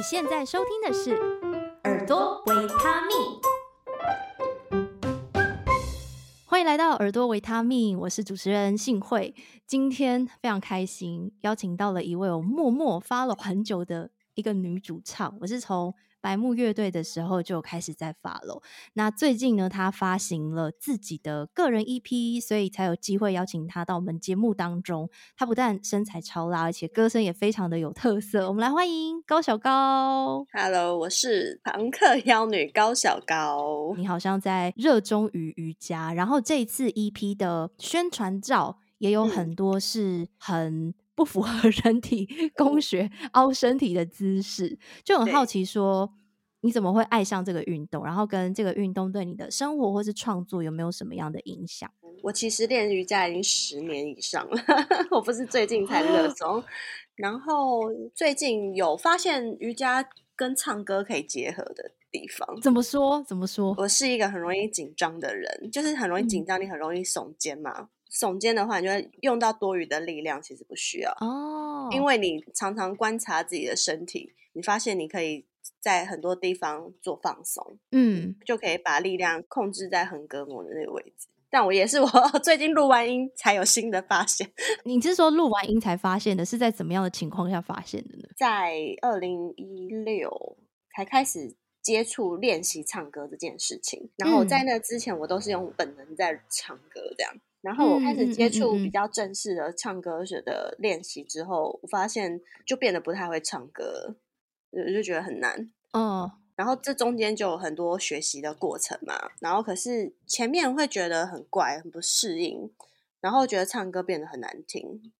你现在收听的是《耳朵维他命》，欢迎来到《耳朵维他命》，我是主持人幸慧。今天非常开心，邀请到了一位我默默 follow 很久的一个女主唱，我是从。白木乐队的时候就开始在 follow，那最近呢，他发行了自己的个人 EP，所以才有机会邀请他到我们节目当中。他不但身材超辣，而且歌声也非常的有特色。我们来欢迎高小高。Hello，我是庞克妖女高小高。你好像在热衷于瑜伽，然后这一次 EP 的宣传照也有很多是很。不符合 人体工学凹身体的姿势，就很好奇说你怎么会爱上这个运动？然后跟这个运动对你的生活或是创作有没有什么样的影响？我其实练瑜伽已经十年以上了，我不是最近才热衷。然后最近有发现瑜伽跟唱歌可以结合的地方。怎么说？怎么说？我是一个很容易紧张的人，就是很容易紧张，你很容易耸肩嘛。耸肩的话，你就会用到多余的力量，其实不需要哦，因为你常常观察自己的身体，你发现你可以在很多地方做放松，嗯，就可以把力量控制在横膈膜的那个位置。但我也是 我最近录完音才有新的发现。你是说录完音才发现的？是在怎么样的情况下发现的呢？在二零一六才开始接触练习唱歌这件事情，然后在那之前我都是用本能在唱歌这样。然后我开始接触比较正式的唱歌学的练习之后，我发现就变得不太会唱歌，我就觉得很难。哦，然后这中间就有很多学习的过程嘛。然后可是前面会觉得很怪，很不适应，然后觉得唱歌变得很难听。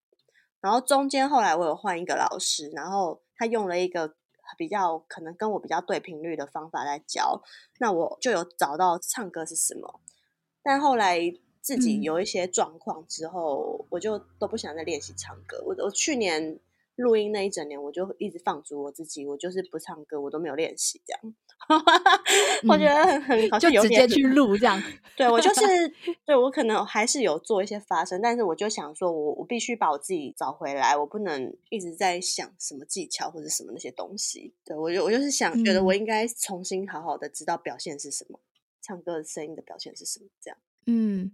然后中间后来我有换一个老师，然后他用了一个比较可能跟我比较对频率的方法来教，那我就有找到唱歌是什么。但后来。自己有一些状况之后，嗯、我就都不想再练习唱歌。我我去年录音那一整年，我就一直放逐我自己，我就是不唱歌，我都没有练习这样。我觉得很很好，就直接去录这样。对，我就是对我可能还是有做一些发声，但是我就想说我我必须把我自己找回来，我不能一直在想什么技巧或者什么那些东西。对，我就我就是想、嗯、觉得我应该重新好好的知道表现是什么，唱歌的声音的表现是什么这样。嗯。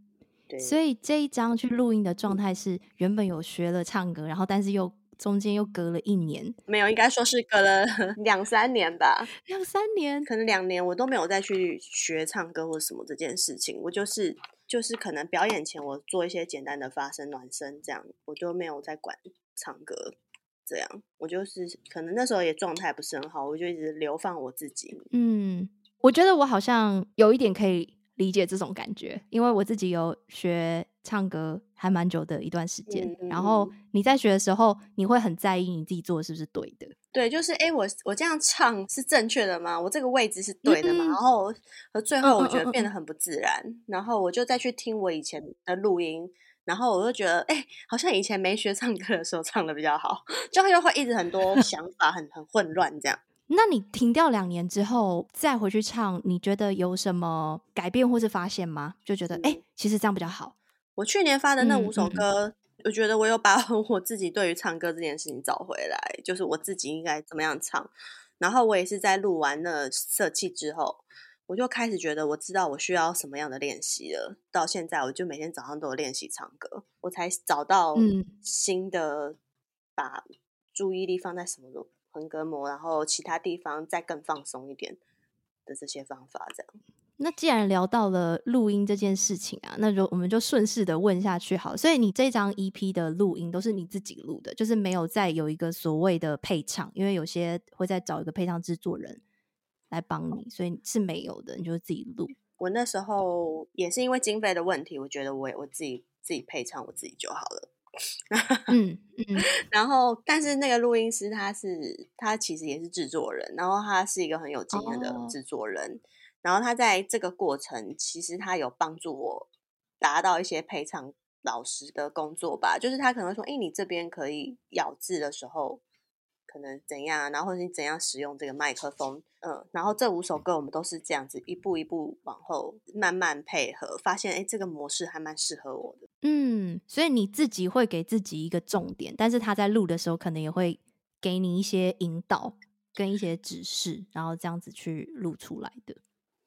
对所以这一张去录音的状态是原本有学了唱歌，然后但是又中间又隔了一年，没有，应该说是隔了 两三年吧，两三年，可能两年我都没有再去学唱歌或什么这件事情，我就是就是可能表演前我做一些简单的发声暖身这样，我就没有在管唱歌这样，我就是可能那时候也状态不是很好，我就一直流放我自己。嗯，我觉得我好像有一点可以。理解这种感觉，因为我自己有学唱歌还蛮久的一段时间。嗯、然后你在学的时候，你会很在意你自己做的是不是对的？对，就是哎，我我这样唱是正确的吗？我这个位置是对的吗？嗯、然后和最后我觉得变得很不自然。然后我就再去听我以前的录音，然后我就觉得哎，好像以前没学唱歌的时候唱的比较好，就又会一直很多想法很很混乱这样。那你停掉两年之后再回去唱，你觉得有什么改变或是发现吗？就觉得哎、其实这样比较好。我去年发的那五首歌，嗯嗯、我觉得我有把 我自己对于唱歌这件事情找回来，就是我自己应该怎么样唱。然后我也是在录完了《色气》之后，我就开始觉得我知道我需要什么样的练习了。到现在，我就每天早上都有练习唱歌，我才找到新的把注意力放在什么都。横膈膜，然后其他地方再更放松一点的这些方法，这样。那既然聊到了录音这件事情啊，那就我们就顺势的问下去好。所以你这张 EP 的录音都是你自己录的，就是没有再有一个所谓的配唱，因为有些会再找一个配唱制作人来帮你，所以是没有的，你就是自己录。我那时候也是因为经费的问题，我觉得我我自己自己配唱我自己就好了。嗯嗯，然后但是那个录音师他是他其实也是制作人，然后他是一个很有经验的制作人，哦、然后他在这个过程其实他有帮助我达到一些配唱老师的工作吧，就是他可能会说，哎，你这边可以咬字的时候。可能怎样，然后或者你怎样使用这个麦克风，嗯，然后这五首歌我们都是这样子一步一步往后慢慢配合，发现哎，这个模式还蛮适合我的。嗯，所以你自己会给自己一个重点，但是他在录的时候可能也会给你一些引导。跟一些指示，然后这样子去录出来的。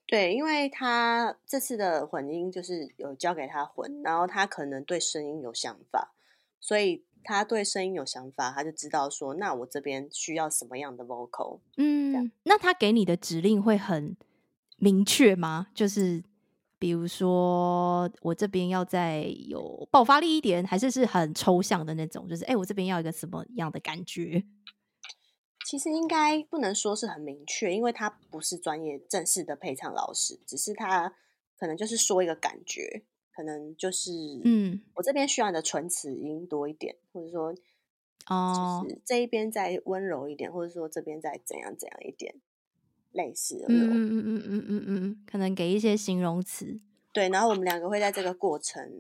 对，因为他这次的混音就是有交给他混，然后他可能对声音有想法，所以他对声音有想法，他就知道说，那我这边需要什么样的 vocal。嗯，那他给你的指令会很明确吗？就是比如说我这边要再有爆发力一点，还是是很抽象的那种？就是哎，我这边要一个什么样的感觉？其实应该不能说是很明确，因为他不是专业正式的配唱老师，只是他可能就是说一个感觉，可能就是嗯，我这边需要你的唇齿音多一点，或者说哦，就是这一边再温柔一点，或者说这边再怎样怎样一点，类似的嗯嗯嗯嗯嗯嗯嗯，可能给一些形容词，对，然后我们两个会在这个过程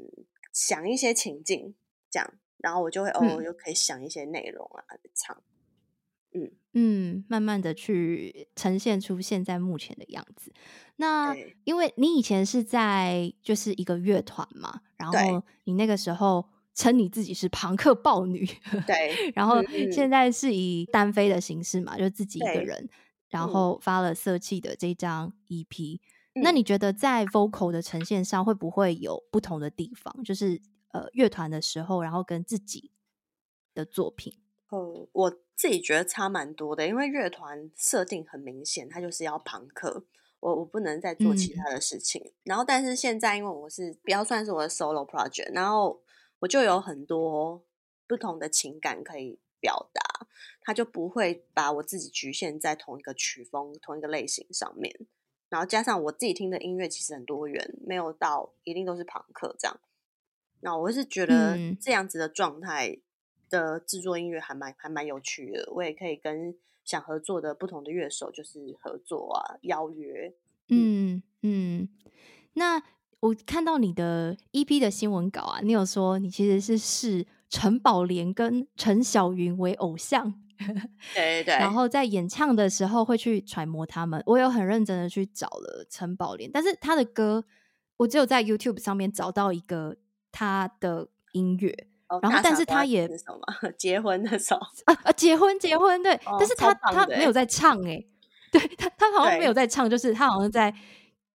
想一些情境，这样，然后我就会哦，嗯、又可以想一些内容啊，唱。嗯嗯，慢慢的去呈现出现在目前的样子。那因为你以前是在就是一个乐团嘛，然后你那个时候称你自己是庞克暴女，对。然后现在是以单飞的形式嘛，就自己一个人，然后发了色气的这张 EP。那你觉得在 vocal 的呈现上会不会有不同的地方？就是呃乐团的时候，然后跟自己的作品。哦，我自己觉得差蛮多的，因为乐团设定很明显，它就是要朋克，我我不能再做其他的事情。嗯、然后，但是现在因为我是比较算是我的 solo project，然后我就有很多不同的情感可以表达，他就不会把我自己局限在同一个曲风、同一个类型上面。然后加上我自己听的音乐其实很多元，没有到一定都是朋克这样。那我是觉得这样子的状态。的制作音乐还蛮还蛮有趣的，我也可以跟想合作的不同的乐手就是合作啊，邀约。嗯嗯，那我看到你的 EP 的新闻稿啊，你有说你其实是视陈宝莲跟陈小云为偶像，对对 对，然后在演唱的时候会去揣摩他们。我有很认真的去找了陈宝莲，但是他的歌我只有在 YouTube 上面找到一个他的音乐。然后，但是他也什么结婚的时候啊啊，结婚结婚对，但是他他没有在唱哎，对他他好像没有在唱，就是他好像在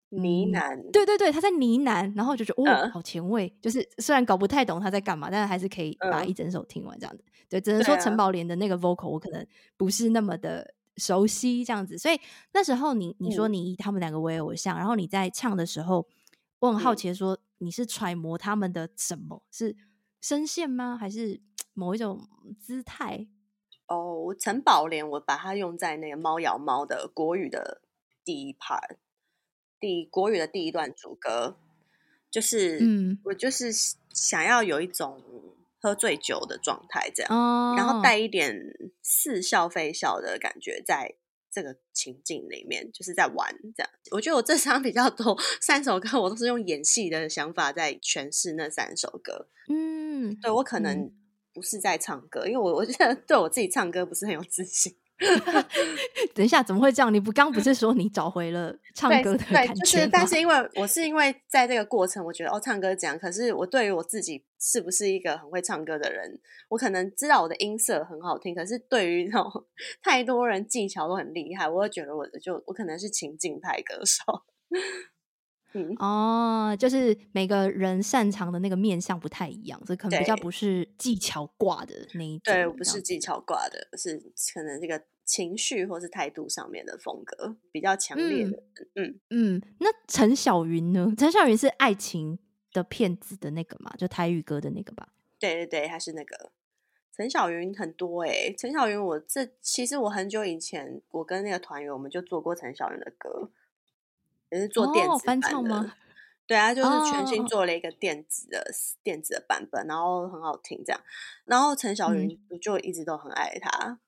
呢喃，对对对，他在呢喃，然后就觉得哦，好前卫，就是虽然搞不太懂他在干嘛，但是还是可以把一整首听完这样子。对，只能说陈宝莲的那个 vocal 我可能不是那么的熟悉这样子，所以那时候你你说你以他们两个为偶像，然后你在唱的时候，我很好奇说你是揣摩他们的什么？是？声线吗？还是某一种姿态？哦，陈宝莲，我把它用在那个猫咬猫的国语的第一 part，第国语的第一段主歌，就是，嗯，我就是想要有一种喝醉酒的状态，这样，哦，然后带一点似笑非笑的感觉在。这个情境里面就是在玩这样，我觉得我这张比较多三首歌，我都是用演戏的想法在诠释那三首歌。嗯，对，我可能不是在唱歌，嗯、因为我我觉得对我自己唱歌不是很有自信。等一下，怎么会这样？你不刚不是说你找回了唱歌的感觉吗？就是，但是因为我是因为在这个过程，我觉得哦，唱歌这样。可是我对于我自己是不是一个很会唱歌的人，我可能知道我的音色很好听。可是对于那种 太多人技巧都很厉害，我会觉得我就我可能是情境派歌手。嗯哦，就是每个人擅长的那个面相不太一样，所以可能比较不是技巧挂的那一种。对，不是技巧挂的，是可能这个情绪或是态度上面的风格比较强烈的。嗯嗯，嗯，那陈小云呢？陈小云是爱情的骗子的那个嘛？就台语歌的那个吧？对对对，他是那个陈小云很多哎、欸。陈小云，我这其实我很久以前，我跟那个团员我们就做过陈小云的歌。也是做电子、哦、翻唱吗？对啊，就是全新做了一个电子的、哦、电子的版本，然后很好听这样。然后陈小云我就一直都很爱他。嗯、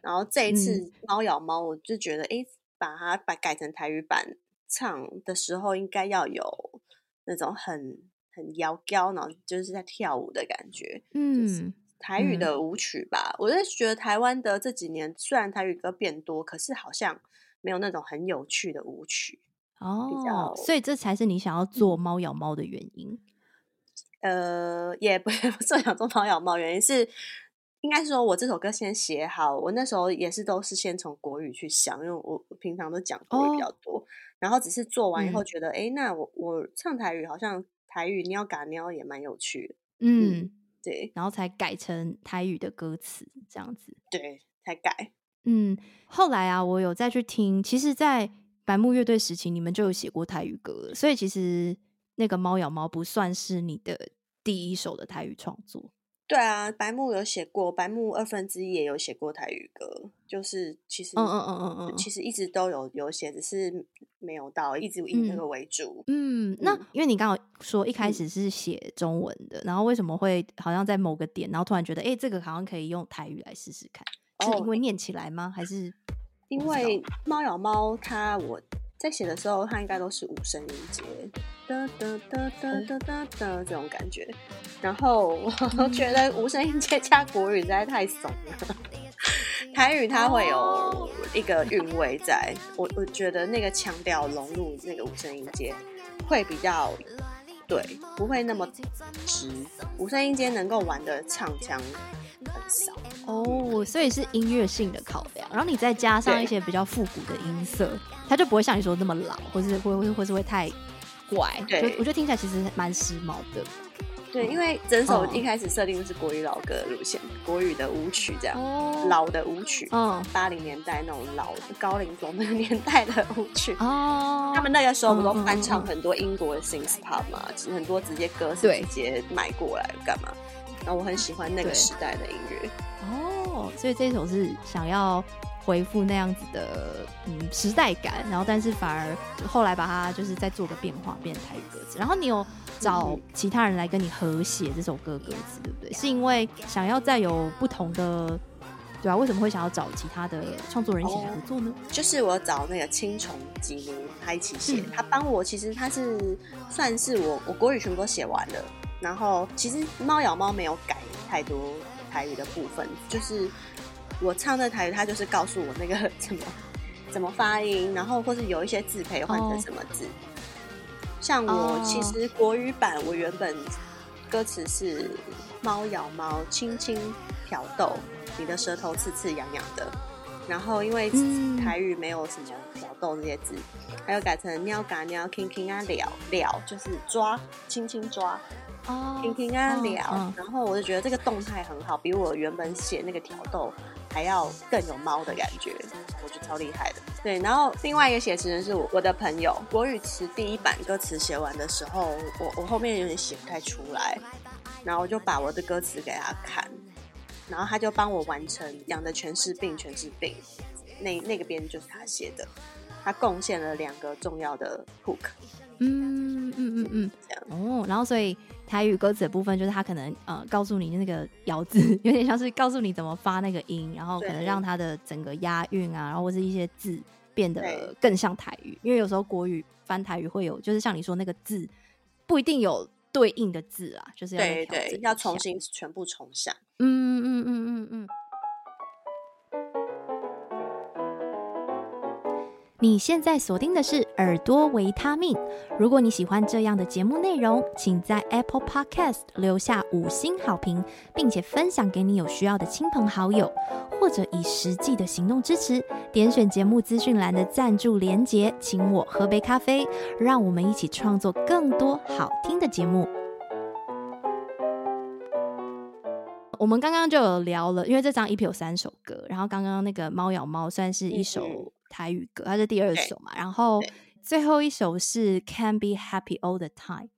然后这一次猫咬猫，我就觉得，哎、嗯，把它把改成台语版唱的时候，应该要有那种很很摇高，然后就是在跳舞的感觉。嗯，就是台语的舞曲吧。嗯、我就觉得台湾的这几年虽然台语歌变多，可是好像没有那种很有趣的舞曲。哦，所以这才是你想要做猫咬猫的原因。呃，也不 不是想做猫咬猫，原因是应该是说我这首歌先写好，我那时候也是都是先从国语去想，因为我平常都讲国语比较多，哦、然后只是做完以后觉得，哎、嗯，那我我唱台语好像台语喵嘎喵也蛮有趣的，嗯，嗯，对，然后才改成台语的歌词这样子，对，才改，嗯，后来啊，我有再去听，其实，在白木乐队时期，你们就有写过台语歌了，所以其实那个猫咬猫不算是你的第一首的台语创作。对啊，白木有写过，白木二分之一也有写过台语歌，就是其实，嗯嗯嗯嗯嗯，其实一直都有有写，只是没有到，一直以那个为主。嗯，嗯，那因为你刚刚说一开始是写中文的，嗯，然后为什么会好像在某个点，然后突然觉得，哎，这个好像可以用台语来试试看，哦，是因为念起来吗？还是因为猫咬猫它我。在写的时候，它应该都是五声音节，哒哒哒哒哒哒哒这种感觉。然后我 觉得五声音阶加国语实在太怂了。台语它会有一个韵味在，我我觉得那个腔调融入那个五声音阶会比较对，不会那么直。五声音阶能够玩的唱腔很少哦，所以是音乐性的考量。然后你再加上一些比较复古的音色。它就不会像你说那么老，或是会会或是会太怪。对，我觉得听起来其实蛮时髦的。对，因为整首一开始设定的是国语老歌的路线，国语的舞曲这样，哦、老的舞曲，嗯，八零年代那种老的高龄风那个年代的舞曲。哦，他们那个时候不都翻唱很多英国的 pop 嘛，很多直接歌是直接买过来干嘛？然后我很喜欢那个时代的音乐。哦，所以这首是想要。回复那样子的嗯时代感，然后但是反而后来把它就是再做个变化，变成台语歌词。然后你有找其他人来跟你合写这首歌歌词，对不对？是因为想要再有不同的，对啊？为什么会想要找其他的创作人一起来合作呢？就是我找那个青虫吉尼他一起写，嗯、他帮我，其实他是算是我我国语全部都写完了，然后其实猫咬猫没有改太多台语的部分，就是。我唱的台语，他就是告诉我那个 怎么怎么发音，然后或是有一些字可以换成什么字。Oh. 像我其实国语版，我原本歌词是“猫咬猫，轻轻挑逗，你的舌头刺刺痒痒的”，然后因为台语没有什么挑逗这些字，还有改成“喵嘎喵，轻轻啊撩撩”，就是抓，轻轻抓。哦，轻轻啊撩，oh, oh. 然后我就觉得这个动态很好，比我原本写那个挑逗还要更有猫的感觉，我觉得超厉害的。对，然后另外一个写词人是我我的朋友，国语词第一版歌词写完的时候，我我后面有点写不太出来，然后我就把我的歌词给他看，然后他就帮我完成养的全是病，全是病，那那个边就是他写的，他贡献了两个重要的 hook。嗯嗯嗯嗯，这样哦，然后所以。台语歌词的部分，就是他可能呃告诉你那个咬字，有点像是告诉你怎么发那个音，然后可能让他的整个押韵啊，然后或是一些字变得更像台语。因为有时候国语翻台语会有，就是像你说那个字不一定有对应的字啊，就是要对对要重新全部重想。嗯嗯嗯嗯嗯。你现在锁定的是耳朵维他命。如果你喜欢这样的节目内容，请在 Apple Podcast 留下五星好评，并且分享给你有需要的亲朋好友，或者以实际的行动支持。点选节目资讯栏的赞助连结，请我喝杯咖啡，让我们一起创作更多好听的节目。我们刚刚就有聊了，因为这张 EP 有三首歌，然后刚刚那个猫咬猫算是一首。台语歌，它是第二首嘛，然后最后一首是 Can Be Happy All the Time。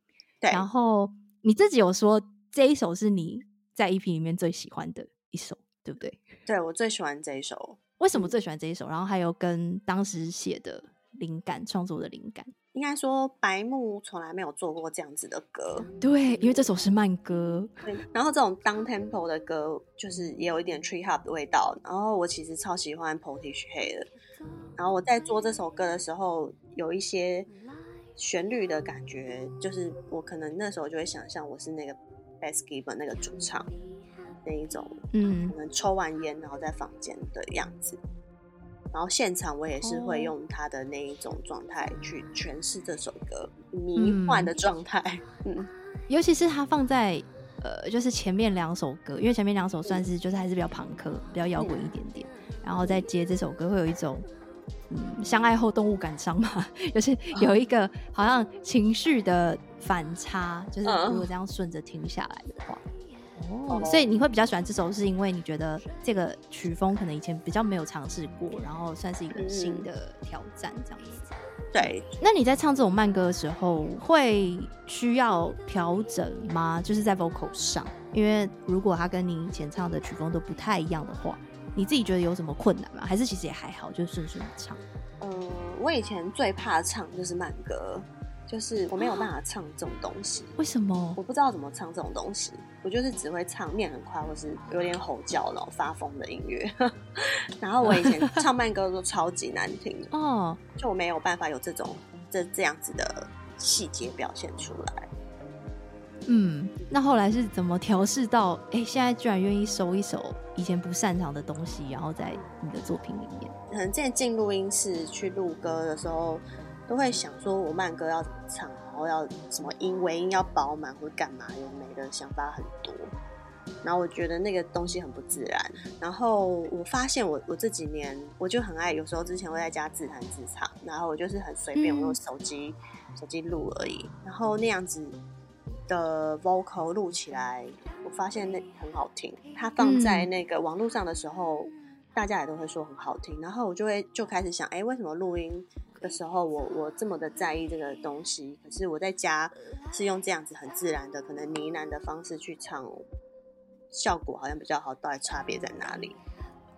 对，然后你自己有说这一首是你在 EP 里面最喜欢的一首，对不对？对，我最喜欢这一首。为什么最喜欢这一首？然后还有跟当时写的灵感、创作的灵感。应该说白木从来没有做过这样子的歌，对，因为这首是慢歌。对，然后这种 down tempo 的歌，就是也有一点 tree hop 的味道。然后我其实超喜欢 Portishead 的。然后我在做这首歌的时候，有一些旋律的感觉，就是我可能那时候就会想象我是那个 Bass Gibbon 那个主唱那一种，嗯，可能抽完烟然后在房间的样子。然后现场我也是会用他的那一种状态去诠释这首歌，迷幻的状态。嗯，尤其是他放在呃，就是前面两首歌，因为前面两首算是就是还是比较朋克、比较摇滚一点点，然后再接这首歌，会有一种嗯，相爱后动物感伤嘛，就是有一个 好像情绪的反差，就是如果这样顺着听下来的话。哦，所以你会比较喜欢这首，是因为你觉得这个曲风可能以前比较没有尝试过，然后算是一个新的挑战这样子。对，那你在唱这种慢歌的时候，会需要调整吗？就是在 vocal 上，因为如果他跟你以前唱的曲风都不太一样的话，你自己觉得有什么困难吗？还是其实也还好，就顺顺的唱？嗯，我以前最怕唱就是慢歌。就是我没有办法唱这种东西，为什么？我不知道怎么唱这种东西，我就是只会唱念很快，或是有点吼叫然后发疯的音乐。然后我以前唱慢歌都超级难听 哦，就我没有办法有这种这这样子的细节表现出来。嗯，那后来是怎么调试到？哎、欸，现在居然愿意收一首以前不擅长的东西，然后在你的作品里面？可能之前进录音室去录歌的时候。都会想说，我慢歌要怎么唱，然后要什么音，尾音要饱满或者干嘛，有没的想法很多。然后我觉得那个东西很不自然。然后我发现我我这几年我就很爱，有时候之前会在家自弹自唱，然后我就是很随便，我用手机、嗯、手机录而已。然后那样子的 vocal 录起来，我发现那很好听。它放在那个网络上的时候，嗯、大家也都会说很好听。然后我就会就开始想，哎，为什么录音的时候我，我我这么的在意这个东西，可是我在家是用这样子很自然的，可能呢喃的方式去唱，效果好像比较好，到底差别在哪里？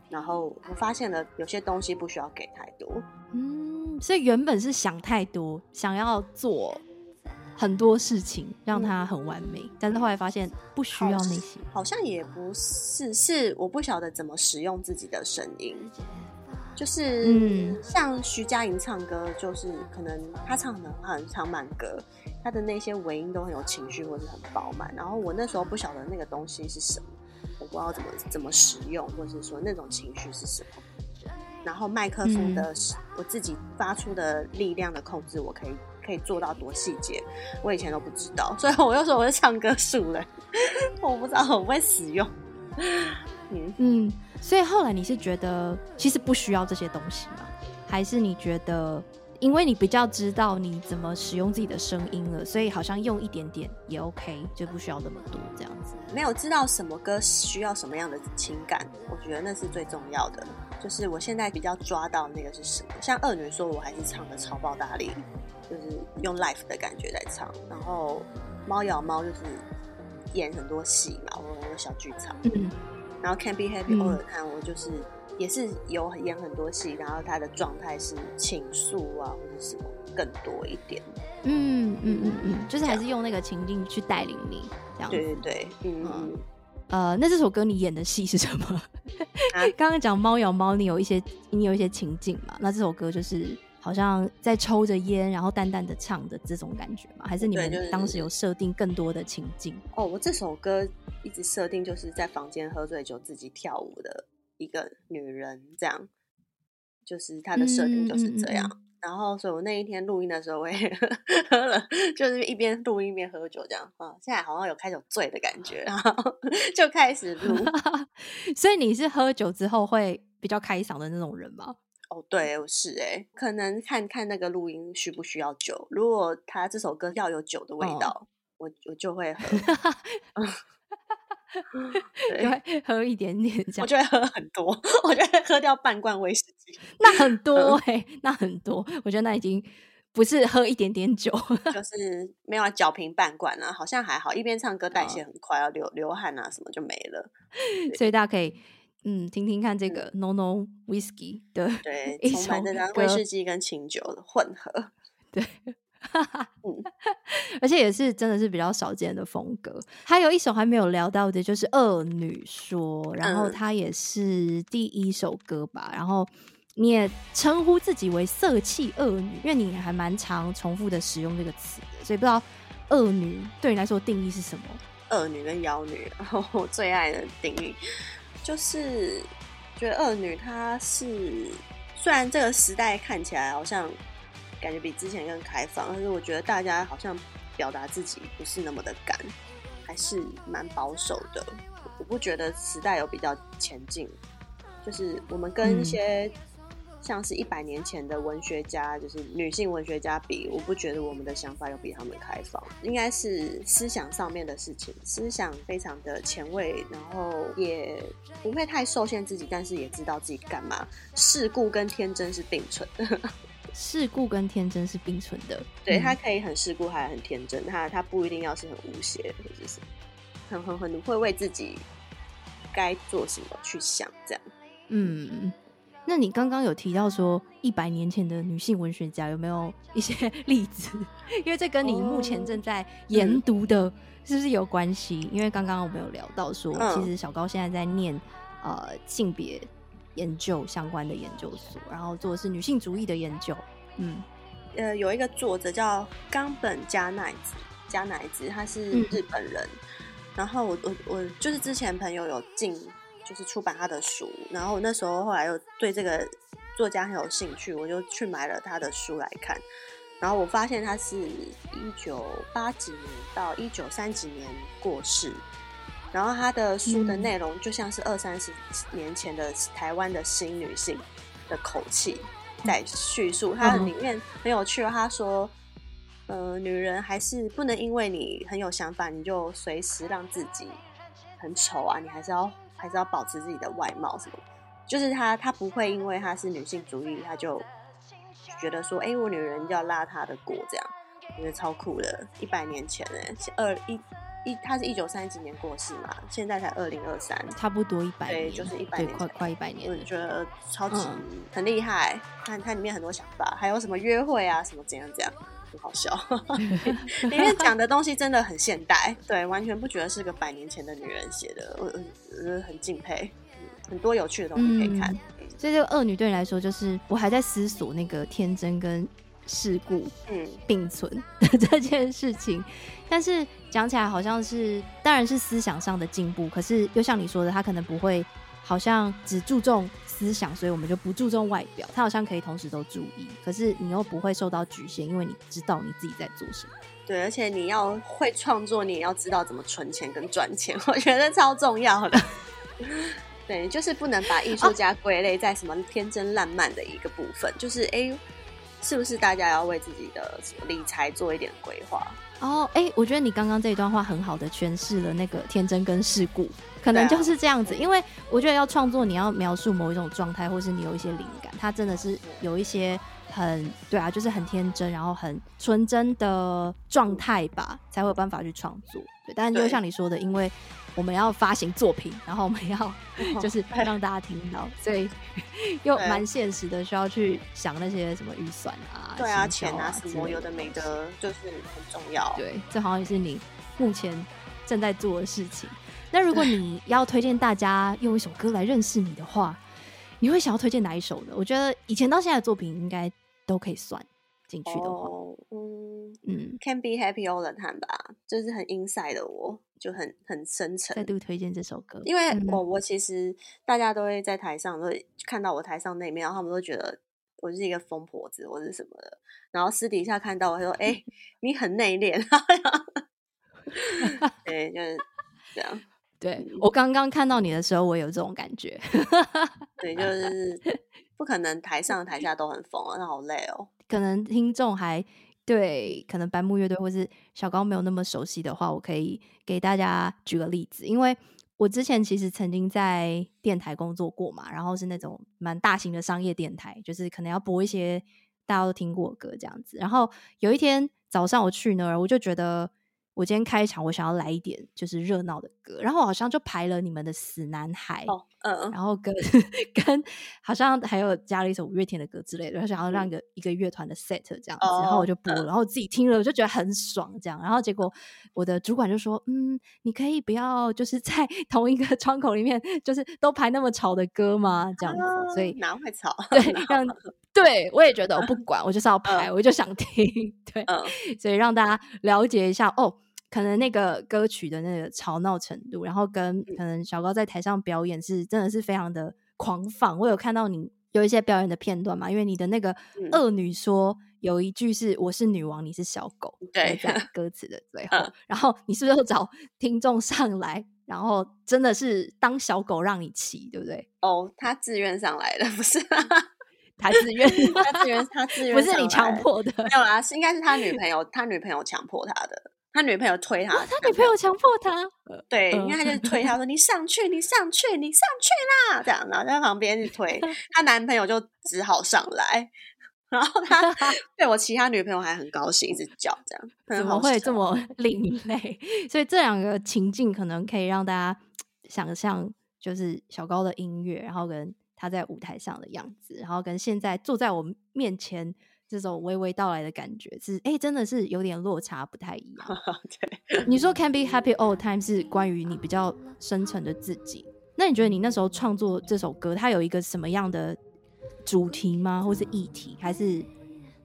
然后我发现了有些东西不需要给太多，嗯，所以原本是想太多，想要做很多事情让它很完美，嗯，但是后来发现不需要那些，好，像也不是，是我不晓得怎么使用自己的声音。就是，嗯，像徐佳莹唱歌，就是可能她唱的很唱慢歌，她的那些尾音都很有情绪，或是很饱满。然后我那时候不晓得那个东西是什么，我不知道怎么怎么使用，或是说那种情绪是什么。然后麦克风的，嗯，我自己发出的力量的控制，我可以可以做到多细节，我以前都不知道，所以我又说我是唱歌术人，我不知道我不会使用。嗯嗯。所以后来你是觉得其实不需要这些东西吗？还是你觉得因为你比较知道你怎么使用自己的声音了，所以好像用一点点也 OK，就不需要那么多这样子？没有知道什么歌需要什么样的情感，我觉得那是最重要的。就是我现在比较抓到那个是什么，像二女说我还是唱的超爆大力，就是用 l i f e 的感觉在唱。然后猫咬猫就是演很多戏嘛，我有小剧场。嗯然后 Can't Be Happy All the Time，我就是也是有演很多戏，然后他的状态是倾诉啊，或者什么更多一点。嗯嗯嗯嗯，就是还是用那个情境去带领你这样。对对对，嗯嗯。呃，那这首歌你演的戏是什么？刚刚讲猫咬猫，你有一些你有一些情境嘛？那这首歌就是好像在抽着烟，然后淡淡的唱的这种感觉吗？还是你们当时有设定更多的情境？哦，我这首歌。一直设定就是在房间喝醉酒自己跳舞的一个女人，这样，就是她的设定就是这样。嗯嗯嗯、然后，所以我那一天录音的时候，我也 喝了，就是一边录音一边喝酒，这样啊。现在好像有开始有醉的感觉，然后 就开始录。所以你是喝酒之后会比较开嗓的那种人吗？哦，对，我是哎、欸，可能看看那个录音需不需要酒。如果他这首歌要有酒的味道，哦、我我就会喝。对，喝一点点这样，我就会喝很多，我就会喝掉半罐威士忌，那很多哎、欸，那很多，我觉得那已经不是喝一点点酒，就是没有搅平半罐啊，好像还好，一边唱歌代谢很快，要流流汗啊什么就没了，所以大家可以嗯听听看这个 No No Whiskey 的对，充满这张威士忌跟清酒的混合，对。嗯，而且也是真的是比较少见的风格。还有一首还没有聊到的，就是《恶女说》，然后它也是第一首歌吧。然后你也称呼自己为“色气恶女”，因为你还蛮常重复的使用这个词，所以不知道“恶女”对你来说定义是什么？恶女跟妖女，然后我最爱的定义就是觉得二女她是虽然这个时代看起来好像。感觉比之前更开放，但是我觉得大家好像表达自己不是那么的敢，还是蛮保守的。我不觉得时代有比较前进，就是我们跟一些。嗯像是一百年前的文学家，就是女性文学家比，我不觉得我们的想法有比他们开放，应该是思想上面的事情，思想非常的前卫，然后也不会太受限自己，但是也知道自己干嘛。世故跟天真是并存的，世故跟天真是并存的，对，他可以很世故，还很天真，他他不一定要是很无邪，或者是很很很会为自己该做什么去想，这样，嗯。那你刚刚有提到说一百年前的女性文学家有没有一些 例子？因为这跟你目前正在研读的是不是有关系？因为刚刚我们有聊到说，其实小高现在在念呃性别研究相关的研究所，然后做的是女性主义的研究。嗯，呃，有一个作者叫冈本加奈子，加奈子她是日本人，嗯、然后我我我就是之前朋友有进。就是出版他的书，然后那时候后来又对这个作家很有兴趣，我就去买了他的书来看。然后我发现他是一九八几年到一九三几年过世，然后他的书的内容就像是二三十年前的台湾的新女性的口气在叙述。他里面很有趣，他说：“呃，女人还是不能因为你很有想法，你就随时让自己很丑啊，你还是要。”还是要保持自己的外貌什么，就是他，他不会因为他是女性主义，他就觉得说，哎、欸，我女人要拉他的锅这样，我觉得超酷的。一百年前哎，二一一，他是一九三几年过世嘛，现在才二零二三，差不多一百年，对，就是一百年，快快一百年。我觉得超级、嗯、很厉害，看它里面很多想法，还有什么约会啊，什么怎样怎样。很好笑，里面讲的东西真的很现代，对，完全不觉得是个百年前的女人写的，我很敬佩，很多有趣的东西可以看。嗯、所以这个恶女对你来说，就是我还在思索那个天真跟世故嗯并存的 这件事情，但是讲起来好像是，当然是思想上的进步，可是又像你说的，他可能不会。好像只注重思想，所以我们就不注重外表。他好像可以同时都注意，可是你又不会受到局限，因为你知道你自己在做什么。对，而且你要会创作，你也要知道怎么存钱跟赚钱，我觉得超重要的。对，就是不能把艺术家归类在什么天真烂漫的一个部分。就是哎、是不是大家要为自己的理财做一点规划？哦，哎、欸，我觉得你刚刚这一段话很好的诠释了那个天真跟世故。可能就是这样子，因为我觉得要创作，你要描述某一种状态，或是你有一些灵感，它真的是有一些很对啊，就是很天真，然后很纯真的状态吧，才会有办法去创作。对，但是就像你说的，因为我们要发行作品，然后我们要 就是让大家听到，所以 又蛮现实的，需要去想那些什么预算啊、对啊、钱啊什么有的没的，就是很重要。对，这好像也是你目前正在做的事情。那如果你 要推荐大家用一首歌来认识你的话，你会想要推荐哪一首呢？我觉得以前到现在的作品应该都可以算进去的话，哦、嗯嗯，Can be happy all the time 吧，就是很 inside 的我，就很很深沉。再度推荐这首歌，因为我、嗯、我其实大家都会在台上都会看到我台上那一面，然后他们都觉得我是一个疯婆子或者什么的，然后私底下看到我说：“哎、欸，你很内敛。”对，就是这样。对，我刚刚看到你的时候，我有这种感觉。对，就是不可能台 上台下都很疯啊，那好累哦。可能听众还对，可能白木乐队或是小高没有那么熟悉的话，我可以给大家举个例子。因为我之前其实曾经在电台工作过嘛，然后是那种蛮大型的商业电台，就是可能要播一些大家都听过的歌这样子。然后有一天早上我去那儿，我就觉得。我今天开场，我想要来一点就是热闹的歌，然后好像就排了你们的《死男孩》，嗯，然后跟 跟好像还有加了一首五月天的歌之类的，然后想要让一个、嗯、一个乐团的 set 这样子，哦、然后我就播了，然后我自己听了我就觉得很爽，这样，然后结果我的主管就说，嗯，你可以不要就是在 同一个窗口里面，就是都排那么吵的歌吗？这样子，啊、所以哪会吵？对，这样对我也觉得我不 管，我就是要排，嗯、我就想听，对，嗯、所以让大家了解一下哦。可能那个歌曲的那个吵闹程度，然后跟可能小高在台上表演是真的是非常的狂放。我有看到你有一些表演的片段嘛，因为你的那个恶女说有一句是“我是女王，你是小狗”，对，在歌词的最后。然后你是不是又找听众上来？然后真的是当小狗让你骑，对不对？哦，他自愿上来的，不是？他自愿，他自愿，他自愿，不是你强迫的。没有啦，是应该是他女朋友，他女朋友强迫他的。他女朋友推他，他女朋友强迫他，对，因为他就推他说：“你上去，你上去，你上去啦！”这样，然后在旁边去推，他男朋友就只好上来，然后他 对我其他女朋友还很高兴，一直叫这样，怎么会这么另类？所以这两个情境可能可以让大家想象，就是小高的音乐，然后跟他在舞台上的样子，然后跟现在坐在我们面前。这种娓娓道来的感觉是，哎，真的是有点落差，不太一样。对，你说 Can be happy all time 是关于你比较深层的自己。那你觉得你那时候创作这首歌，它有一个什么样的主题吗？或是议题？还是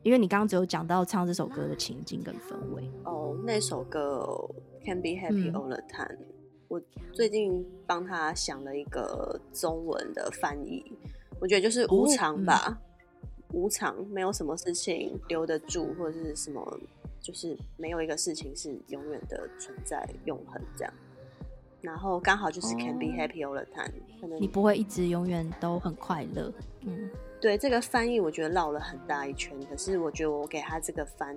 因为你刚刚只有讲到唱这首歌的情境跟氛围？哦，那首歌 Can be happy all the time，嗯，我最近帮他想了一个中文的翻译，我觉得就是无常吧。哦嗯无常，没有什么事情留得住，或者是什么，就是没有一个事情是永远的存在、永恒这样。然后刚好就是 can be happy all the time，可能你不会一直永远都很快乐。嗯，对，这个翻译我觉得绕了很大一圈，可是我觉得我给他这个翻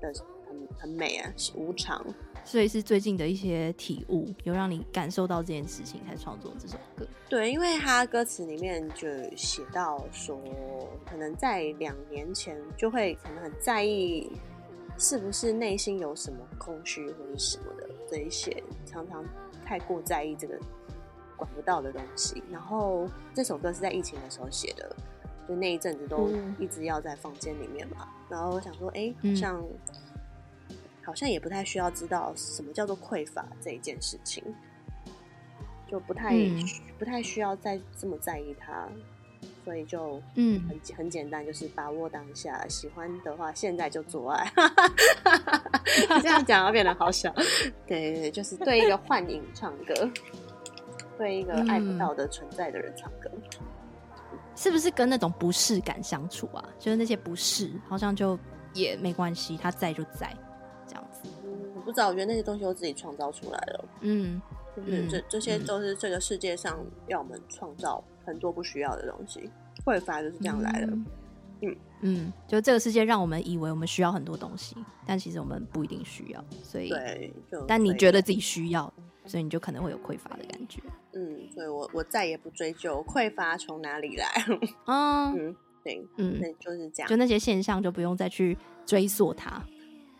的很很美啊，无常。所以是最近的一些体悟，有让你感受到这件事情才创作这首歌。对，因为他歌词里面就写到说，可能在两年前就会可能很在意，是不是内心有什么空虚或者什么的这一些，常常太过在意这个管不到的东西。然后这首歌是在疫情的时候写的，就那一阵子都一直要在房间里面嘛。嗯、然后我想说，哎，好像。好像也不太需要知道什么叫做匮乏这一件事情，就不太、嗯、不太需要再这么在意它，所以就嗯很很简单，就是把握当下，喜欢的话现在就做爱。这样讲要变得好小，对对对，就是对一个幻影唱歌，对一个爱不到的存在的人唱歌，是不是跟那种不适感相处啊？就是那些不适，好像就也没关系，他在就在。不知道，我觉得那些东西都自己创造出来了。嗯，就是这这些都是这个世界上要我们创造很多不需要的东西，匮乏就是这样来的。嗯嗯，就这个世界让我们以为我们需要很多东西，但其实我们不一定需要。所以对，但你觉得自己需要，所以你就可能会有匮乏的感觉。嗯，所以我我再也不追究匮乏从哪里来。嗯嗯，对，嗯，那就是这样，就那些现象就不用再去追溯它。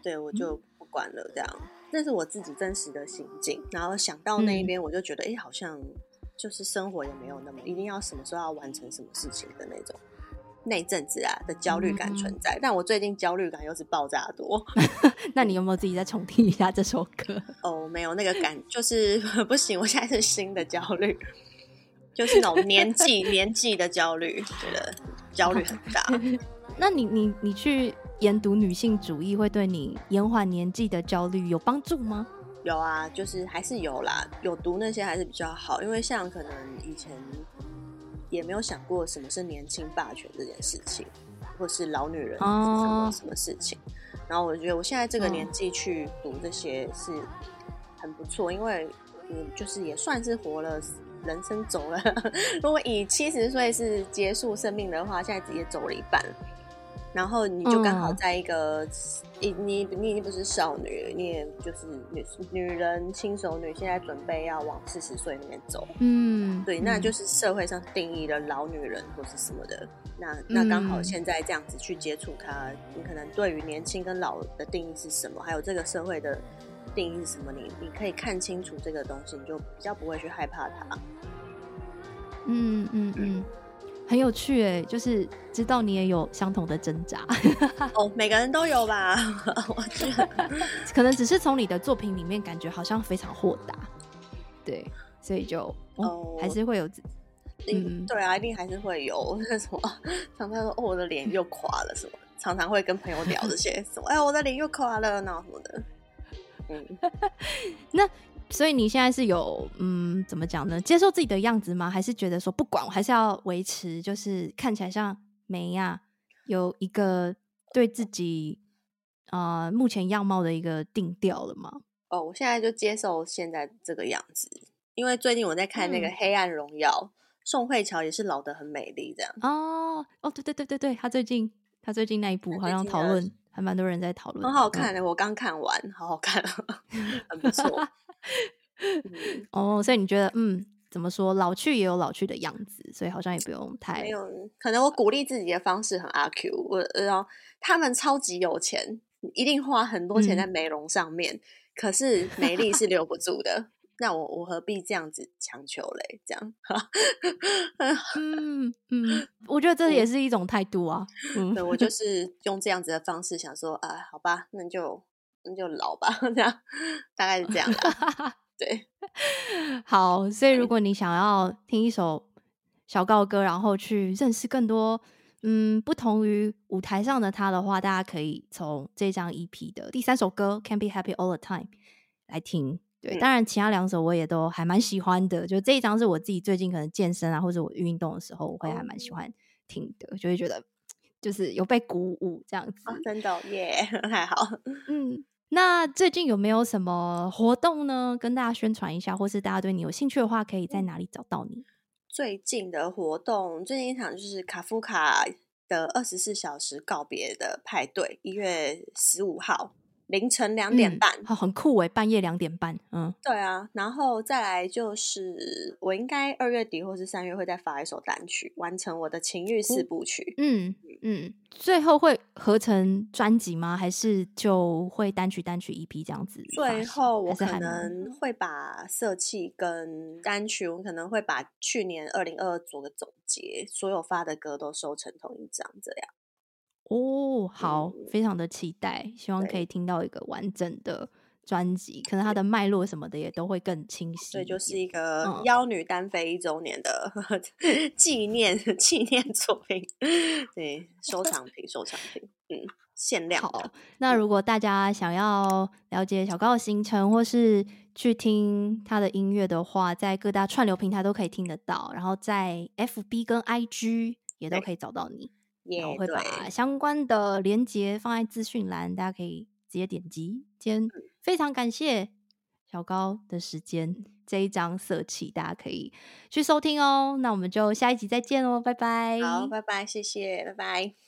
对，我就。嗯完了，这样，那是我自己真实的心境。然后想到那一边，我就觉得，哎、嗯欸，好像就是生活也没有那么一定要什么时候要完成什么事情的那种。那阵子啊的焦虑感存在，嗯、但我最近焦虑感又是爆炸多。那你有没有自己再重听一下这首歌？哦，没有，那个感就是 不行。我现在是新的焦虑，就是那种年纪年纪的焦虑，觉得焦虑很大。那你你你去。研读女性主义会对你延缓年纪的焦虑有帮助吗？有啊，就是还是有啦，有读那些还是比较好，因为像可能以前也没有想过什么是年轻霸权这件事情，或是老女人什么什么事情。Oh. 然后我觉得我现在这个年纪去读这些是很不错，因为嗯，就是也算是活了人生走了。如果以七十岁是结束生命的话，现在直接走了一半。然后你就刚好在一个，你你你已经不是少女，你也就是女女人轻熟女，现在准备要往四十岁那边走。嗯，对，那就是社会上定义的老女人或是什么的。那那刚好现在这样子去接触她，你可能对于年轻跟老的定义是什么，还有这个社会的定义是什么，你你可以看清楚这个东西，你就比较不会去害怕它。嗯嗯嗯。嗯 很有趣哎，就是知道你也有相同的挣扎。哦，每个人都有吧？我觉得。可能只是从你的作品里面感觉好像非常豁达，对，所以就哦，哦。还是会有，嗯，对啊，一定还是会有那 什么，常常说哦，我的脸又垮了什么，常常会跟朋友聊这些什么，哎，我的脸又垮了，那什么的，嗯，那。所以你现在是有嗯，怎么讲呢？接受自己的样子吗？还是觉得说不管，我还是要维持，就是看起来像梅亚有一个对自己呃目前样貌的一个定调了吗？哦，我现在就接受现在这个样子，因为最近我在看那个《黑暗荣耀》，嗯，宋慧乔也是老得很美丽，这样。哦哦，对对对对对，她最近她最近那一部好像讨论还蛮多人在讨论，很好看的，嗯，我刚看完，好好看，很不错。哦，所以你觉得嗯？怎么说？老去也有老去的样子，所以好像也不用太没有。可能我鼓励自己的方式很阿 Q，我然后他们超级有钱，一定花很多钱在美容上面，嗯、可是美丽是留不住的。那我我何必这样子强求嘞？这样，嗯嗯，我觉得这也是一种态度啊。嗯，对，我就 是用这样子的方式想说啊，好吧，那就那就老吧，这样大概是这样的。对，好，所以如果你想要听一首小告歌，然后去认识更多，嗯，不同于舞台上的他的话，大家可以从这张 EP 的第三首歌《Can't Be Happy All the Time》来听。对，嗯、当然其他两首我也都还蛮喜欢的，就这一张是我自己最近可能健身啊，或者我运动的时候，我会还蛮喜欢听的，就会觉得就是有被鼓舞这样子。哦、真的耶，还好，嗯。那最近有没有什么活动呢？跟大家宣传一下，或是大家对你有兴趣的话，可以在哪里找到你？最近的活动，最近一场就是卡夫卡的二十四小时告别的派对，一月十五号。凌晨两点半，嗯，很酷诶，半夜两点半，嗯，对啊，然后再来就是我应该二月底或是三月会再发一首单曲，完成我的情欲四部曲，嗯嗯，最后会合成专辑吗？还是就会单曲单曲 EP 这样子？最后我可能会把色气跟单曲，我可能会把去年二零二二做个总结，所有发的歌都收成同一张，这样。哦，好，非常的期待，希望可以听到一个完整的专辑，可能它的脉络什么的也都会更清晰。对，就是一个妖女单飞一周年的 纪、嗯、念纪念作品，对，收藏品，收藏品，嗯，限量。好，那如果大家想要了解小高的行程，或是去听他的音乐的话，在各大串流平台都可以听得到，然后在 FB 跟 IG 也都可以找到你。我会把相关的连接放在资讯栏，大家可以直接点击。今天非常感谢小高的时间，这一张色气大家可以去收听哦。那我们就下一集再见喽，拜拜。好，拜拜，谢谢，拜拜。